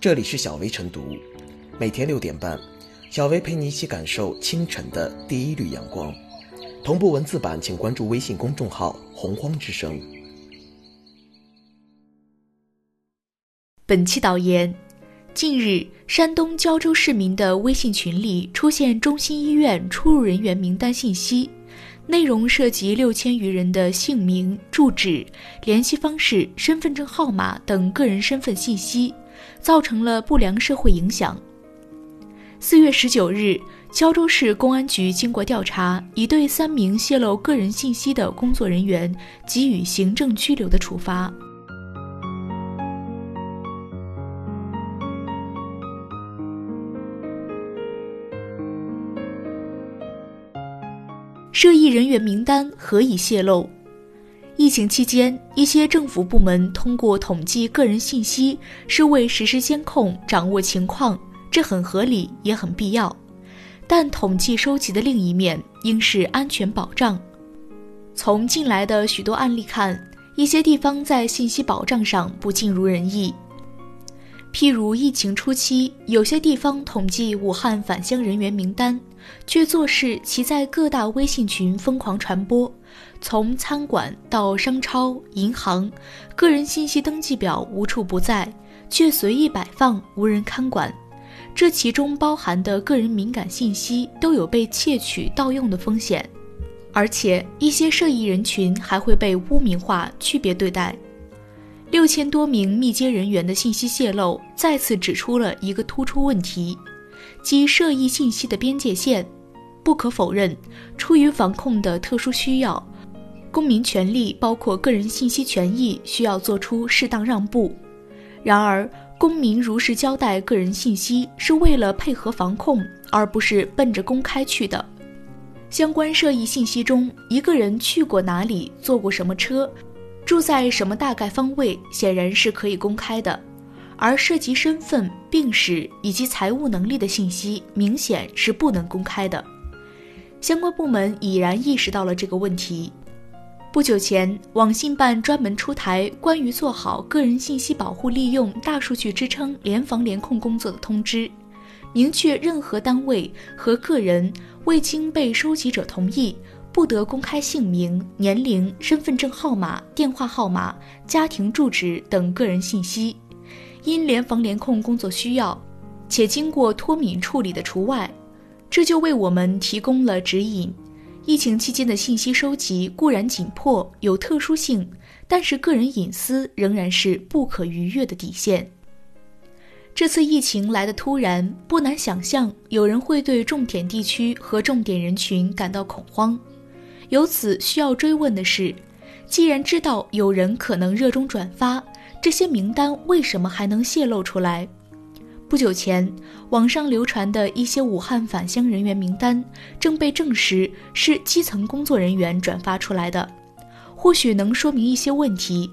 这里是小薇晨读，每天六点半，小薇陪你一起感受清晨的第一缕阳光。同步文字版，请关注微信公众号“洪荒之声”。本期导言：近日，山东胶州市民的微信群里出现中心医院出入人员名单信息。内容涉及六千余人的姓名、住址、联系方式、身份证号码等个人身份信息，造成了不良社会影响。四月十九日，胶州市公安局经过调查，已对三名泄露个人信息的工作人员给予行政拘留的处罚。涉疫人员名单何以泄露？疫情期间，一些政府部门通过统计个人信息，是为实施监控、掌握情况，这很合理，也很必要。但统计收集的另一面，应是安全保障。从近来的许多案例看，一些地方在信息保障上不尽如人意。譬如疫情初期，有些地方统计武汉返乡人员名单，却做事其在各大微信群疯狂传播，从餐馆到商超、银行，个人信息登记表无处不在，却随意摆放，无人看管。这其中包含的个人敏感信息都有被窃取、盗用的风险，而且一些涉疫人群还会被污名化、区别对待。六千多名密接人员的信息泄露，再次指出了一个突出问题，即涉疫信息的边界线。不可否认，出于防控的特殊需要，公民权利包括个人信息权益需要做出适当让步。然而，公民如实交代个人信息是为了配合防控，而不是奔着公开去的。相关涉疫信息中，一个人去过哪里，坐过什么车。住在什么大概方位，显然是可以公开的，而涉及身份、病史以及财务能力的信息，明显是不能公开的。相关部门已然意识到了这个问题。不久前，网信办专门出台关于做好个人信息保护利用大数据支撑联防联控工作的通知，明确任何单位和个人未经被收集者同意。不得公开姓名、年龄、身份证号码、电话号码、家庭住址等个人信息，因联防联控工作需要，且经过脱敏处理的除外。这就为我们提供了指引。疫情期间的信息收集固然紧迫有特殊性，但是个人隐私仍然是不可逾越的底线。这次疫情来得突然，不难想象有人会对重点地区和重点人群感到恐慌。由此需要追问的是，既然知道有人可能热衷转发这些名单，为什么还能泄露出来？不久前，网上流传的一些武汉返乡人员名单正被证实是基层工作人员转发出来的，或许能说明一些问题。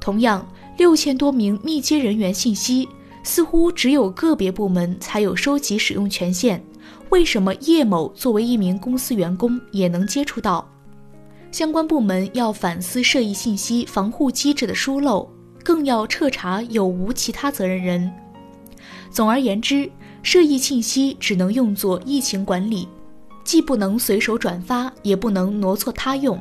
同样，六千多名密接人员信息，似乎只有个别部门才有收集使用权限。为什么叶某作为一名公司员工也能接触到？相关部门要反思涉疫信息防护机制的疏漏，更要彻查有无其他责任人。总而言之，涉疫信息只能用作疫情管理，既不能随手转发，也不能挪错他用。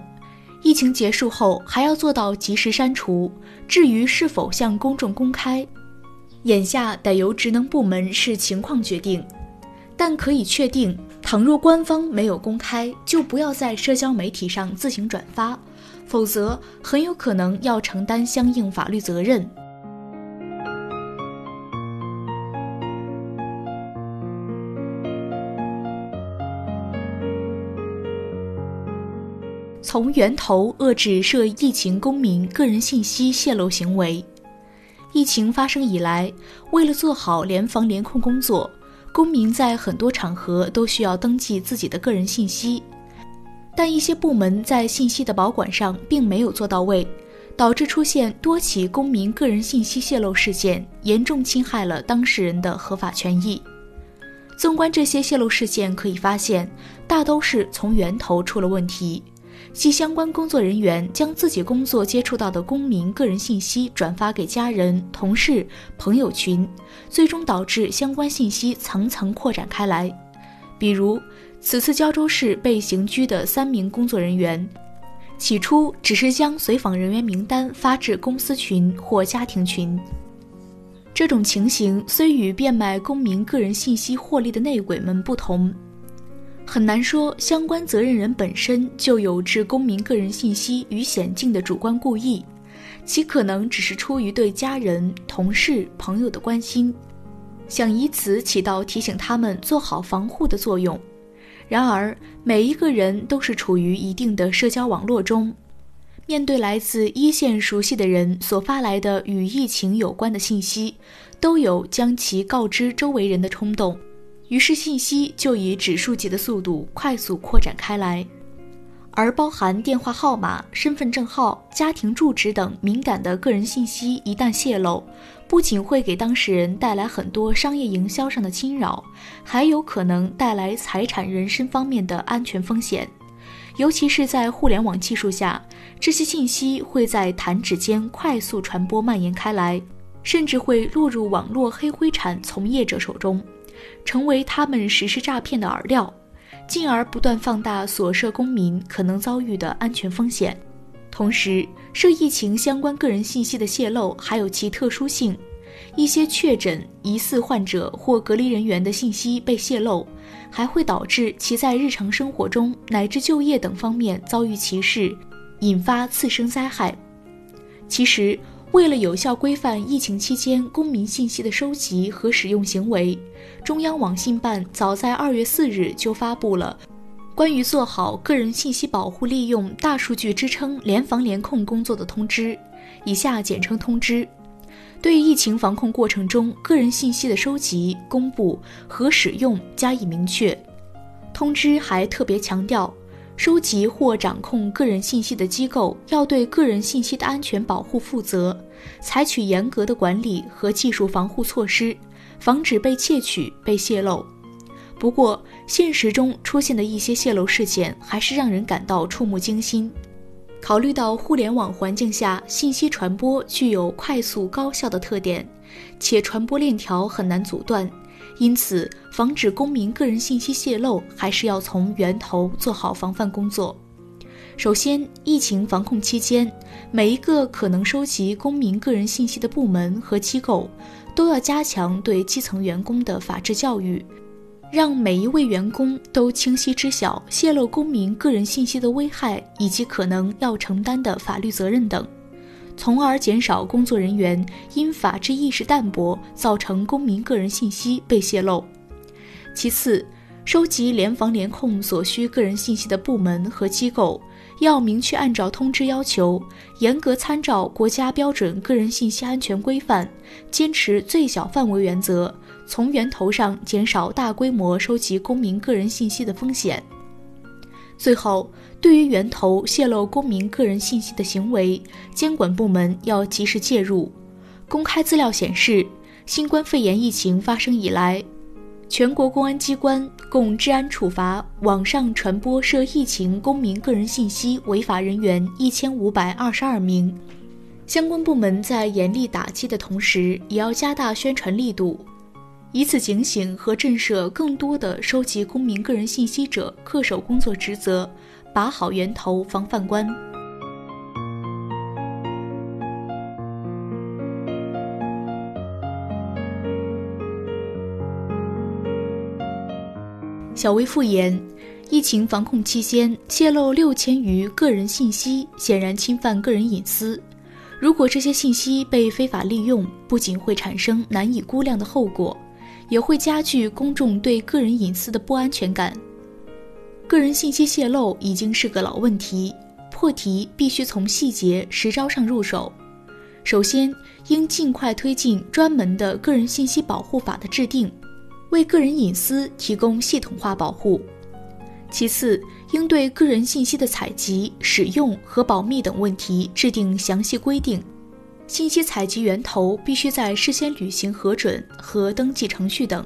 疫情结束后，还要做到及时删除。至于是否向公众公开，眼下得由职能部门视情况决定。但可以确定，倘若官方没有公开，就不要在社交媒体上自行转发，否则很有可能要承担相应法律责任。从源头遏制涉疫情公民个人信息泄露行为。疫情发生以来，为了做好联防联控工作。公民在很多场合都需要登记自己的个人信息，但一些部门在信息的保管上并没有做到位，导致出现多起公民个人信息泄露事件，严重侵害了当事人的合法权益。纵观这些泄露事件，可以发现，大都是从源头出了问题。即相关工作人员将自己工作接触到的公民个人信息转发给家人、同事、朋友群，最终导致相关信息层层扩展开来。比如，此次胶州市被刑拘的三名工作人员，起初只是将随访人员名单发至公司群或家庭群。这种情形虽与变卖公民个人信息获利的内鬼们不同，很难说相关责任人本身就有置公民个人信息于险境的主观故意，其可能只是出于对家人、同事、朋友的关心，想以此起到提醒他们做好防护的作用。然而，每一个人都是处于一定的社交网络中。面对来自一线熟悉的人所发来的与疫情有关的信息，都有将其告知周围人的冲动，于是信息就以指数级的速度快速扩展开来。而包含电话号码、身份证号、家庭住址等敏感的个人信息一旦泄露，不仅会给当事人带来很多商业营销上的侵扰，还有可能带来财产、人身方面的安全风险。尤其是在互联网技术下，这些信息会在弹指间快速传播蔓延开来，甚至会落入网络黑灰产从业者手中，成为他们实施诈骗的饵料，进而不断放大所涉公民可能遭遇的安全风险。同时，涉疫情相关个人信息的泄露还有其特殊性。一些确诊、疑似患者或隔离人员的信息被泄露，还会导致其在日常生活中乃至就业等方面遭遇歧视，引发次生灾害。其实，为了有效规范疫情期间公民信息的收集和使用行为，中央网信办早在二月四日就发布了关于做好个人信息保护利用大数据支撑联防联控工作的通知（以下简称通知）。对疫情防控过程中个人信息的收集、公布和使用加以明确。通知还特别强调，收集或掌控个人信息的机构要对个人信息的安全保护负责，采取严格的管理和技术防护措施，防止被窃取、被泄露。不过，现实中出现的一些泄露事件还是让人感到触目惊心。考虑到互联网环境下信息传播具有快速高效的特点，且传播链条很难阻断，因此防止公民个人信息泄露，还是要从源头做好防范工作。首先，疫情防控期间，每一个可能收集公民个人信息的部门和机构，都要加强对基层员工的法治教育。让每一位员工都清晰知晓泄露公民个人信息的危害以及可能要承担的法律责任等，从而减少工作人员因法治意识淡薄造成公民个人信息被泄露。其次，收集联防联控所需个人信息的部门和机构，要明确按照通知要求，严格参照国家标准个人信息安全规范，坚持最小范围原则。从源头上减少大规模收集公民个人信息的风险。最后，对于源头泄露公民个人信息的行为，监管部门要及时介入。公开资料显示，新冠肺炎疫情发生以来，全国公安机关共治安处罚网上传播涉疫情公民个人信息违法人员一千五百二十二名。相关部门在严厉打击的同时，也要加大宣传力度。以此警醒和震慑更多的收集公民个人信息者恪守工作职责，把好源头防范关。小微复言，疫情防控期间泄露六千余个人信息，显然侵犯个人隐私。如果这些信息被非法利用，不仅会产生难以估量的后果。也会加剧公众对个人隐私的不安全感。个人信息泄露已经是个老问题，破题必须从细节实招上入手。首先，应尽快推进专门的个人信息保护法的制定，为个人隐私提供系统化保护。其次，应对个人信息的采集、使用和保密等问题制定详细规定。信息采集源头必须在事先履行核准和登记程序等，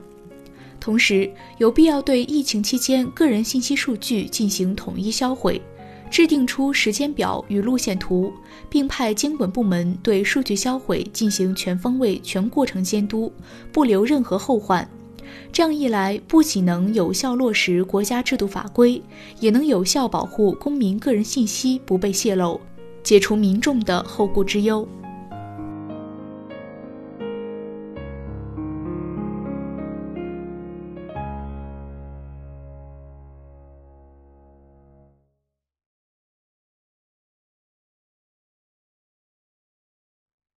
同时有必要对疫情期间个人信息数据进行统一销毁，制定出时间表与路线图，并派监管部门对数据销毁进行全方位、全过程监督，不留任何后患。这样一来，不仅能有效落实国家制度法规，也能有效保护公民个人信息不被泄露，解除民众的后顾之忧。